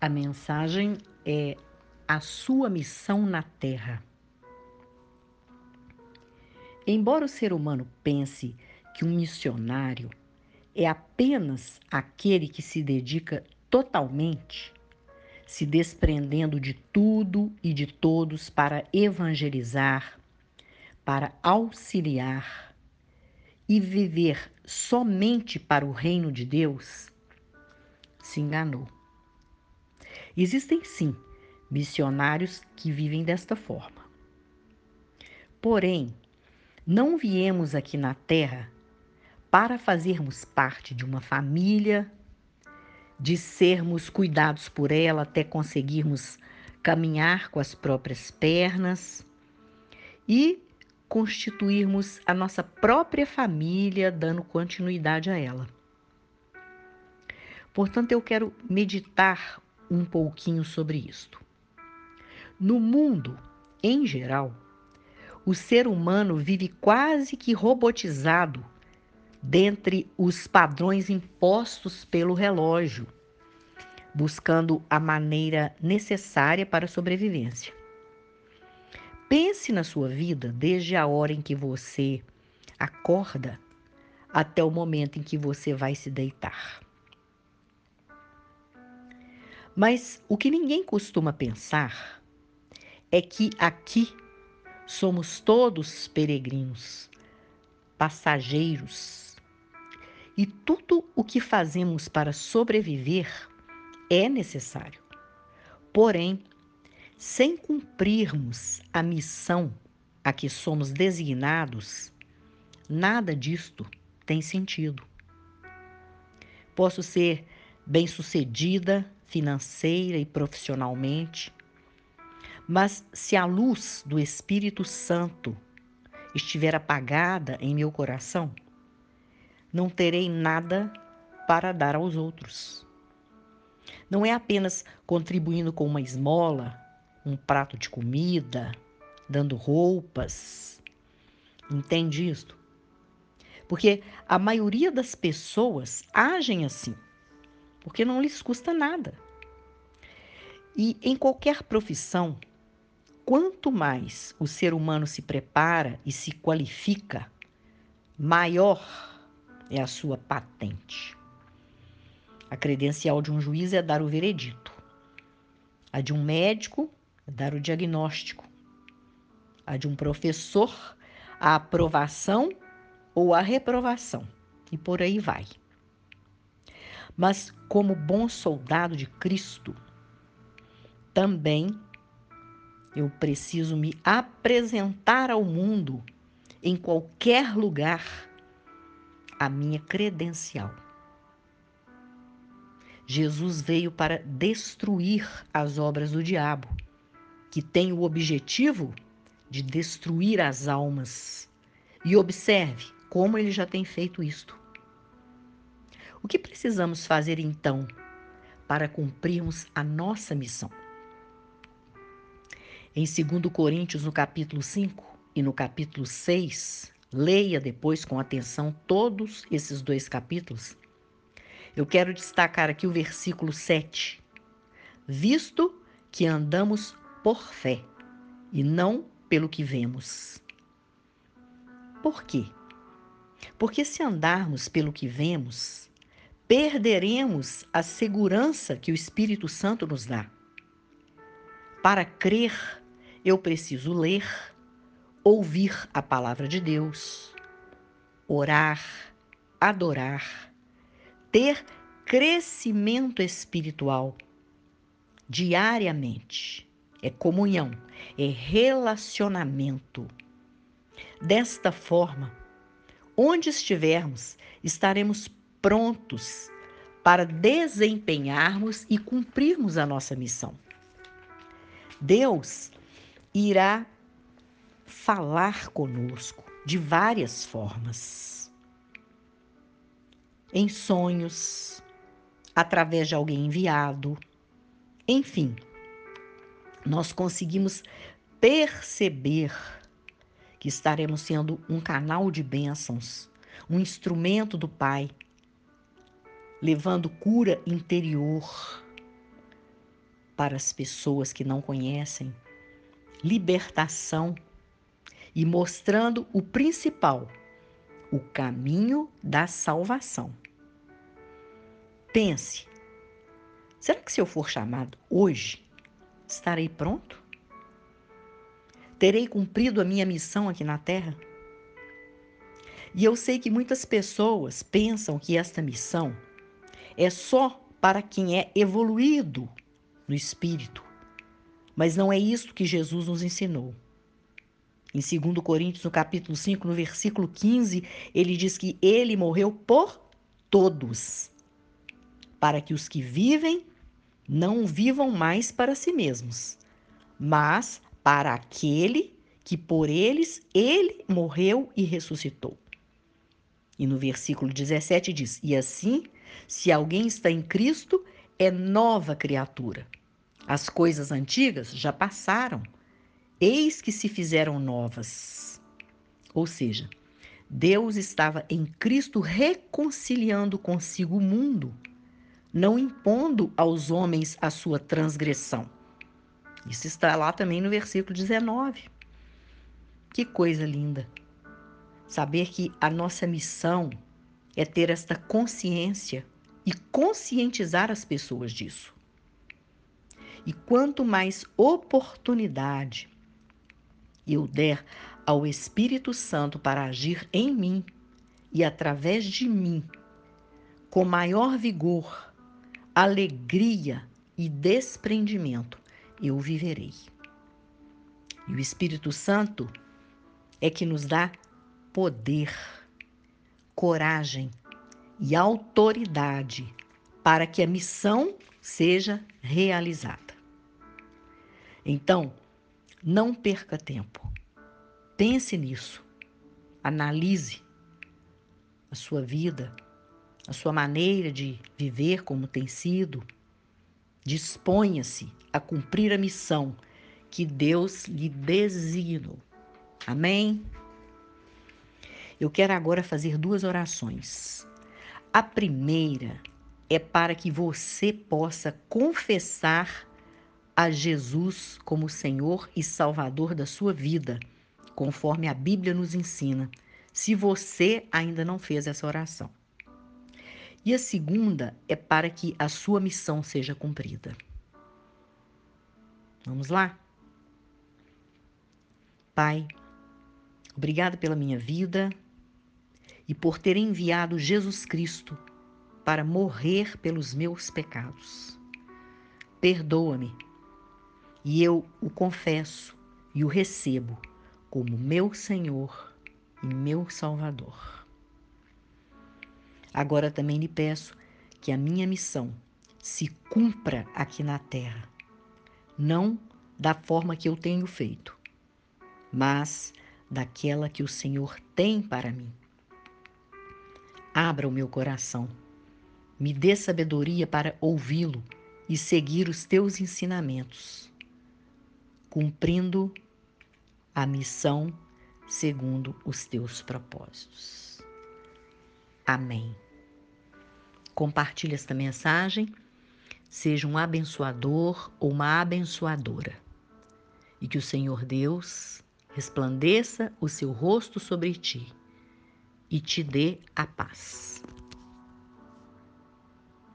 A mensagem é a sua missão na Terra. Embora o ser humano pense que um missionário é apenas aquele que se dedica totalmente, se desprendendo de tudo e de todos para evangelizar, para auxiliar e viver somente para o reino de Deus, se enganou. Existem sim missionários que vivem desta forma. Porém, não viemos aqui na Terra para fazermos parte de uma família, de sermos cuidados por ela até conseguirmos caminhar com as próprias pernas e constituirmos a nossa própria família, dando continuidade a ela. Portanto, eu quero meditar um pouquinho sobre isto. No mundo, em geral, o ser humano vive quase que robotizado dentre os padrões impostos pelo relógio, buscando a maneira necessária para a sobrevivência. Pense na sua vida desde a hora em que você acorda até o momento em que você vai se deitar. Mas o que ninguém costuma pensar é que aqui somos todos peregrinos, passageiros, e tudo o que fazemos para sobreviver é necessário. Porém, sem cumprirmos a missão a que somos designados, nada disto tem sentido. Posso ser bem-sucedida financeira e profissionalmente, mas se a luz do Espírito Santo estiver apagada em meu coração, não terei nada para dar aos outros. Não é apenas contribuindo com uma esmola, um prato de comida, dando roupas. Entende isto? Porque a maioria das pessoas agem assim porque não lhes custa nada. E em qualquer profissão, quanto mais o ser humano se prepara e se qualifica, maior é a sua patente. A credencial de um juiz é dar o veredito. A de um médico é dar o diagnóstico. A de um professor, a aprovação ou a reprovação. E por aí vai. Mas, como bom soldado de Cristo, também eu preciso me apresentar ao mundo em qualquer lugar a minha credencial. Jesus veio para destruir as obras do diabo, que tem o objetivo de destruir as almas. E observe como ele já tem feito isto. O que precisamos fazer então para cumprirmos a nossa missão? Em 2 Coríntios, no capítulo 5 e no capítulo 6, leia depois com atenção todos esses dois capítulos. Eu quero destacar aqui o versículo 7. Visto que andamos por fé e não pelo que vemos. Por quê? Porque se andarmos pelo que vemos, perderemos a segurança que o Espírito Santo nos dá. Para crer, eu preciso ler, ouvir a palavra de Deus, orar, adorar, ter crescimento espiritual diariamente. É comunhão, é relacionamento. Desta forma, onde estivermos, estaremos prontos para desempenharmos e cumprirmos a nossa missão. Deus irá falar conosco de várias formas. Em sonhos, através de alguém enviado, enfim, nós conseguimos perceber que estaremos sendo um canal de bênçãos, um instrumento do Pai levando cura interior, para as pessoas que não conhecem, libertação e mostrando o principal, o caminho da salvação. Pense: será que se eu for chamado hoje, estarei pronto? Terei cumprido a minha missão aqui na Terra? E eu sei que muitas pessoas pensam que esta missão é só para quem é evoluído no espírito. Mas não é isso que Jesus nos ensinou. Em 2 Coríntios, no capítulo 5, no versículo 15, ele diz que ele morreu por todos, para que os que vivem não vivam mais para si mesmos, mas para aquele que por eles ele morreu e ressuscitou. E no versículo 17 diz: E assim, se alguém está em Cristo, é nova criatura. As coisas antigas já passaram, eis que se fizeram novas. Ou seja, Deus estava em Cristo reconciliando consigo o mundo, não impondo aos homens a sua transgressão. Isso está lá também no versículo 19. Que coisa linda! Saber que a nossa missão é ter esta consciência e conscientizar as pessoas disso. E quanto mais oportunidade eu der ao Espírito Santo para agir em mim e através de mim, com maior vigor, alegria e desprendimento, eu viverei. E o Espírito Santo é que nos dá poder, coragem e autoridade para que a missão seja realizada. Então, não perca tempo. Pense nisso. Analise a sua vida, a sua maneira de viver como tem sido. Disponha-se a cumprir a missão que Deus lhe designou. Amém? Eu quero agora fazer duas orações. A primeira é para que você possa confessar a Jesus como Senhor e Salvador da sua vida, conforme a Bíblia nos ensina, se você ainda não fez essa oração. E a segunda é para que a sua missão seja cumprida. Vamos lá? Pai, obrigado pela minha vida, e por ter enviado Jesus Cristo para morrer pelos meus pecados. Perdoa-me e eu o confesso e o recebo como meu Senhor e meu Salvador. Agora também lhe peço que a minha missão se cumpra aqui na terra, não da forma que eu tenho feito, mas daquela que o Senhor tem para mim. Abra o meu coração. Me dê sabedoria para ouvi-lo e seguir os teus ensinamentos, cumprindo a missão segundo os teus propósitos. Amém. Compartilhe esta mensagem, seja um abençoador ou uma abençoadora, e que o Senhor Deus resplandeça o seu rosto sobre ti e te dê a paz.